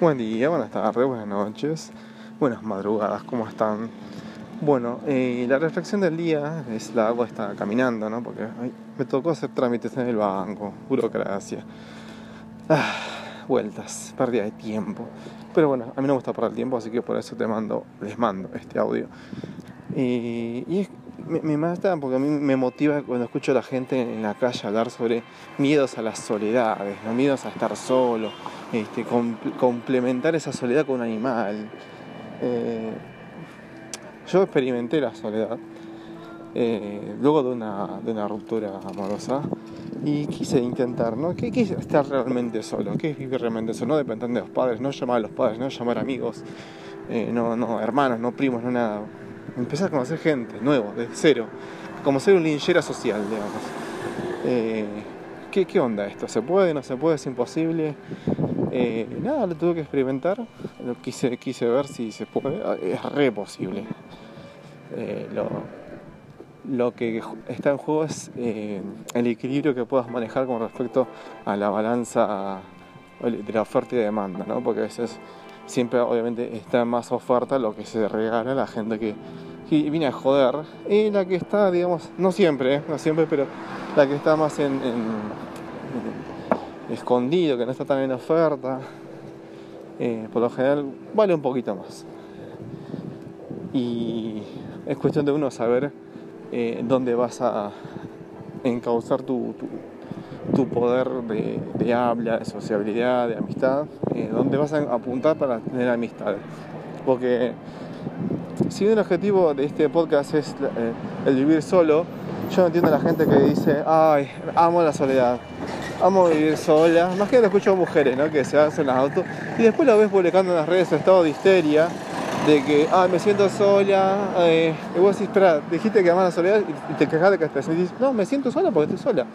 Buen día, buenas tardes, buenas noches, buenas madrugadas, ¿cómo están? Bueno, eh, la reflexión del día es la agua está caminando, ¿no? Porque me tocó hacer trámites en el banco, burocracia, ah, vueltas, pérdida de tiempo. Pero bueno, a mí no me gusta perder tiempo, así que por eso te mando, les mando este audio. y me, me, mata porque a mí me motiva cuando escucho a la gente en la calle hablar sobre miedos a las soledades, miedos a estar solo este, complementar esa soledad con un animal. Eh, yo experimenté la soledad eh, luego de una, ruptura amorosa y quise intentar, ¿no? ¿Qué, es estar realmente solo? ¿Qué es vivir realmente solo? No depender de los padres, no llamar a los padres, no llamar amigos, eh, no, no hermanos, no primos, no nada. Empezar a conocer gente, nuevo, de cero, como ser un linchera social, digamos. ¿qué, ¿Qué onda esto? ¿Se puede? ¿No se puede? ¿Es imposible? Eh, nada, lo tuve que experimentar, lo quise, quise ver si se puede, ah, es re posible. Eh, lo, que está en juego es eh, el equilibrio que puedas manejar con respecto a la balanza de la oferta y demanda, ¿no? porque a veces siempre obviamente está más oferta lo que se regala a la gente que, viene a joder y la que está, digamos, no siempre, no siempre, pero la que está más en escondido, que no está tan en oferta, eh, por lo general vale un poquito más. Y es cuestión de uno saber eh, dónde vas a encauzar tu, tu, poder de, habla, de sociabilidad, de amistad, eh, dónde vas a apuntar para tener amistad. Porque si el objetivo de este podcast es el vivir solo, yo no entiendo a la gente que dice, ay, amo la soledad amo vivir sola. Más que nada escucho mujeres, ¿no? Que se hacen las autos. Y después lo ves publicando en las redes su estado de histeria. De que, ah, me siento sola. Eh, y vos decís, espera, dijiste que amas la soledad y te quejas de que te sentís. No, me siento sola porque estoy sola.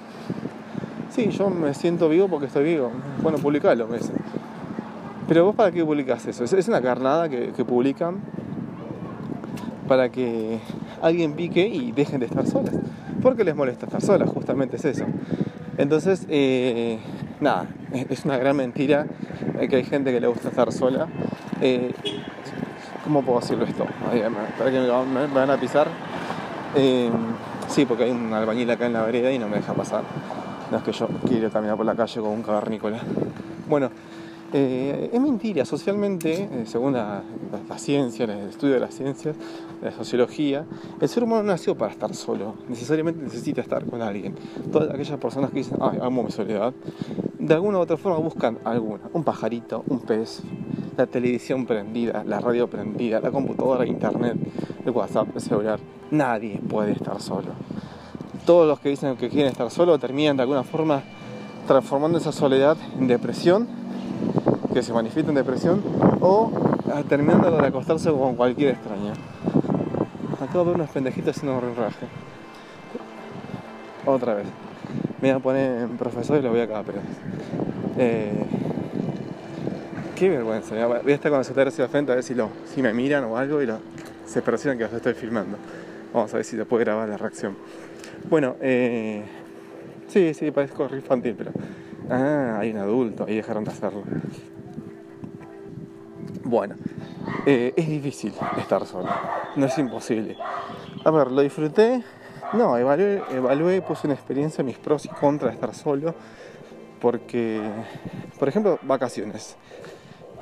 Sí, yo me siento vivo porque estoy vivo. Bueno, publicalo, me dicen. Pero vos para qué publicas eso? Es una carnada que, que publican para que alguien pique y dejen de estar solas. ¿Por qué les molesta estar solas? Justamente es eso. Entonces, eh, nada, es una gran mentira que hay gente que le gusta estar sola. Eh, ¿Cómo puedo decirlo esto? Para que me, van a pisar. Eh, sí, porque hay un albañil acá en la vereda y no me deja pasar. No es que yo quiero caminar por la calle con un cavernícola. Bueno, eh, es mentira, socialmente, eh, según la, ciencia, el estudio de las ciencias, la sociología, el ser humano no nació para estar solo, necesariamente necesita estar con alguien. Todas aquellas personas que dicen, ay, amo mi soledad, de alguna u otra forma buscan alguna, un pajarito, un pez, la televisión prendida, la radio prendida, la computadora, internet, el WhatsApp, el celular. Nadie puede estar solo. Todos los que dicen que quieren estar solo terminan de alguna forma transformando esa soledad en depresión que se manifiesta en depresión o ah, terminando de acostarse con cualquier extraña. Ver unos pendejitos haciendo un raje. Otra vez. Me voy a poner en profesor y lo voy a cagar, pero. Eh, qué vergüenza. Voy a estar con el celular hacia frente a ver si, lo, si me miran o algo y se perciben que los estoy filmando. Vamos a ver si se puede grabar la reacción. Bueno, eh, sí, sí, parezco infantil, pero. Ah, hay un adulto, ahí dejaron de hacerlo. Bueno, eh, es difícil estar solo, no es imposible. A ver, lo disfruté, no, evalué, puse una experiencia, mis pros y contras de estar solo, porque, por ejemplo, vacaciones.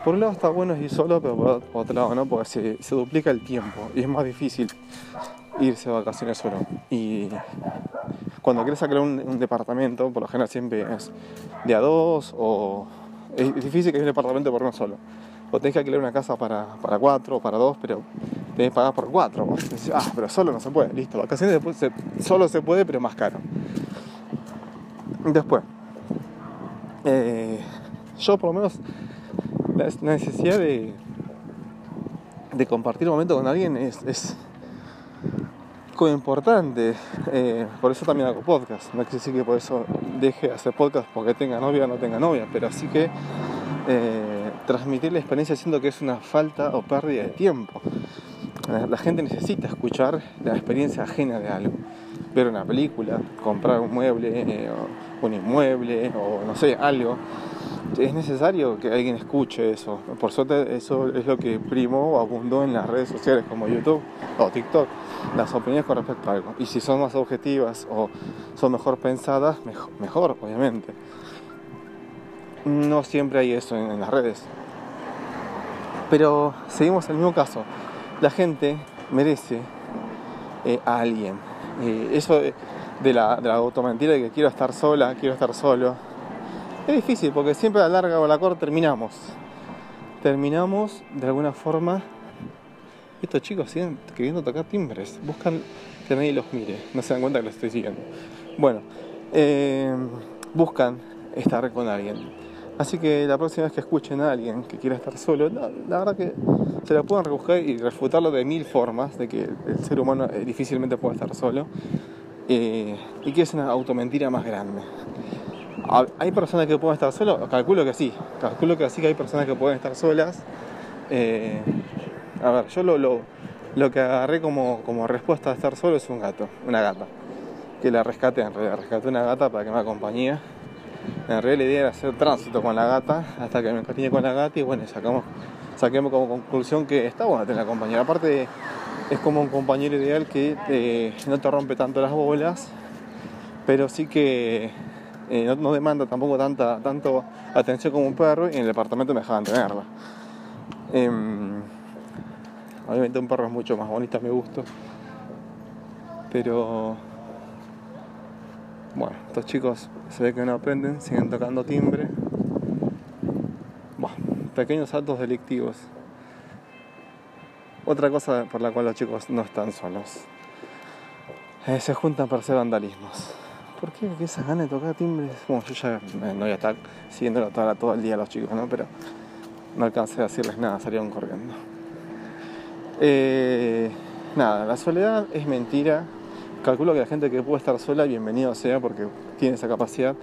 Por un lado está bueno ir solo, pero por otro lado no, porque se, duplica el tiempo y es más difícil irse de vacaciones solo. Y cuando quieres sacar un, un departamento, por lo general siempre es de a dos o es difícil que haya un departamento por uno solo o tenés que alquilar una casa para, para cuatro o para dos, pero tenés que pagar por cuatro. ah, pero solo no se puede, listo. Vacaciones después solo se puede, pero más caro. Después, eh, yo por lo menos la necesidad de, de compartir un momento con alguien es, es importante. Eh, por eso también hago podcast. No quiere decir que por eso deje de hacer podcast porque tenga novia o no tenga novia, pero sí que eh, transmitir la experiencia siendo que es una falta o pérdida de tiempo. La gente necesita escuchar la experiencia ajena de algo. Ver una película, comprar un mueble, eh, un inmueble o no sé, algo. es necesario que alguien escuche eso. Por suerte eso es lo que primo o abundó en las redes sociales como YouTube o TikTok, las opiniones con respecto a algo. Y si son más objetivas o son mejor pensadas, mejor, obviamente. No siempre hay eso en, las redes. Pero seguimos el mismo caso. La gente merece eh, a alguien. Eh, eso de la, de la automentira de que quiero estar sola, quiero estar solo es difícil porque siempre a la larga o a la corta terminamos. Terminamos de alguna forma. Estos chicos siguen queriendo tocar timbres. Buscan que nadie los mire. No se dan cuenta que los estoy siguiendo. Bueno, eh, buscan estar con alguien. Así que la próxima vez que escuchen a alguien que quiera estar solo, la, verdad que se la pueden rebuscar y refutarlo de mil formas, de que el ser humano eh, difícilmente puede estar solo, eh, y que es una automentira más grande. ¿Hay personas que pueden estar solas? Calculo que sí. Calculo que sí que hay personas que pueden estar solas. Eh, a ver, yo lo, lo, que agarré como, como, respuesta a estar solo es un gato, una gata. Que la rescaté en realidad. Rescaté una gata para que me acompañe. En realidad la idea era hacer tránsito con la gata hasta que me encariñé con la gata y bueno, sacamos, saquemos como conclusión que está bueno tener compañera. Aparte es como un compañero ideal que eh, no te rompe tanto las bolas, pero sí que eh, no, demanda tampoco tanta tanto atención como un perro y en el departamento me dejaban tenerla. Em, obviamente un perro es mucho más bonito a mi gusto. Pero bueno, estos chicos se ve que no aprenden, siguen tocando timbre. Bueno, pequeños actos delictivos. Otra cosa por la cual los chicos no están solos. Eh, se juntan para hacer vandalismos. ¿Por qué? Porque esas ganas de tocar timbres. Bueno, yo ya no voy a estar siguiéndolo todo, todo el día a los chicos, ¿no? Pero no alcancé a decirles nada, salieron corriendo. Eh, nada, la soledad es mentira. Calculo que la gente que puede estar sola, bienvenido sea porque tiene esa capacidad.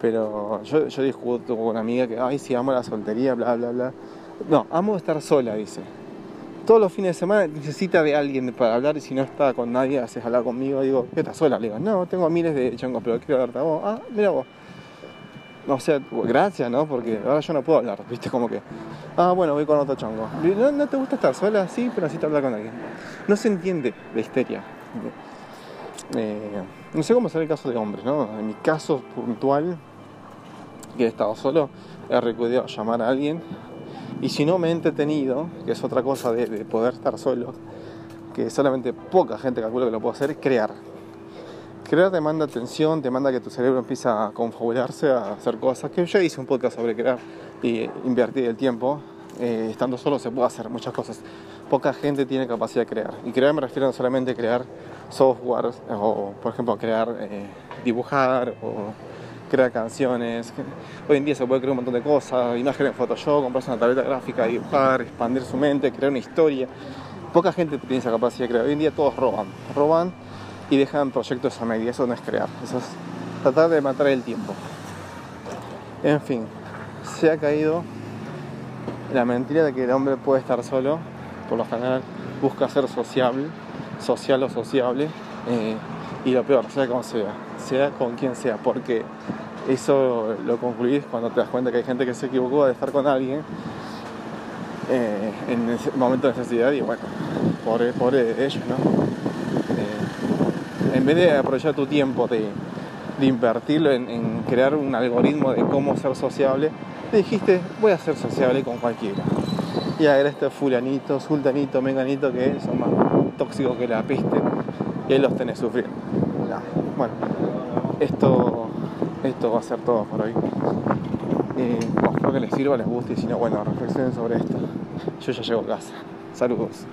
Pero yo, yo discuto con una amiga que, ay, sí, amo la soltería, bla, bla, bla. No, amo estar sola, dice todos los fines de semana necesita de alguien para hablar y si no está con nadie, haces hablar conmigo, digo, ¿qué estás sola? Le digo, no, tengo miles de chongos, pero quiero hablarte a vos. Ah, mira vos. No, o sea, gracias, ¿no? Porque ahora yo no puedo hablar, ¿viste? Como que, ah, bueno, voy con otro chongo. ¿No, ¿No, te gusta estar sola? Sí, pero necesito hablar con alguien. No se entiende la histeria. Eh, no sé cómo será el caso de hombres, ¿no? En mi caso puntual, que he estado solo, he recurrido a llamar a alguien y si no me he entretenido, que es otra cosa de, poder estar solo, que solamente poca gente calcula que lo puede hacer, es crear. Crear te manda atención, te manda que tu cerebro empiece a confabularse, a hacer cosas. Que yo hice un podcast sobre crear y invertir el tiempo. Eh, estando solo se puede hacer muchas cosas. Poca gente tiene capacidad de crear. Y crear me refiero no solamente a crear software o, por ejemplo, crear, eh, dibujar o crear canciones. Hoy en día se puede crear un montón de cosas, imágenes en Photoshop, comprarse una tableta gráfica, dibujar, expandir su mente, crear una historia. Poca gente tiene esa capacidad de crear. Hoy en día todos roban, roban y dejan proyectos a media. Eso no es crear, eso es tratar de matar el tiempo. En fin, se ha caído la mentira de que el hombre puede estar solo. Por lo general busca ser sociable, social o sociable. Eh, y lo peor, sea como sea, sea con quien sea, porque eso lo concluís cuando te das cuenta que hay gente que se equivocó de estar con alguien eh, en ese momento de necesidad y bueno, pobre, de ellos, ¿no? Eh, en vez de aprovechar tu tiempo de, invertirlo en, crear un algoritmo de cómo ser sociable, te dijiste, voy a ser sociable con cualquiera. Y a ver este fulanito, sultanito, menganito que son más tóxicos que la peste y ahí los tenés sufriendo. Bueno, esto, esto va a ser todo por hoy. Espero que les sirva, les guste y si no, bueno, reflexionen sobre esto. Yo ya llego a casa. Saludos.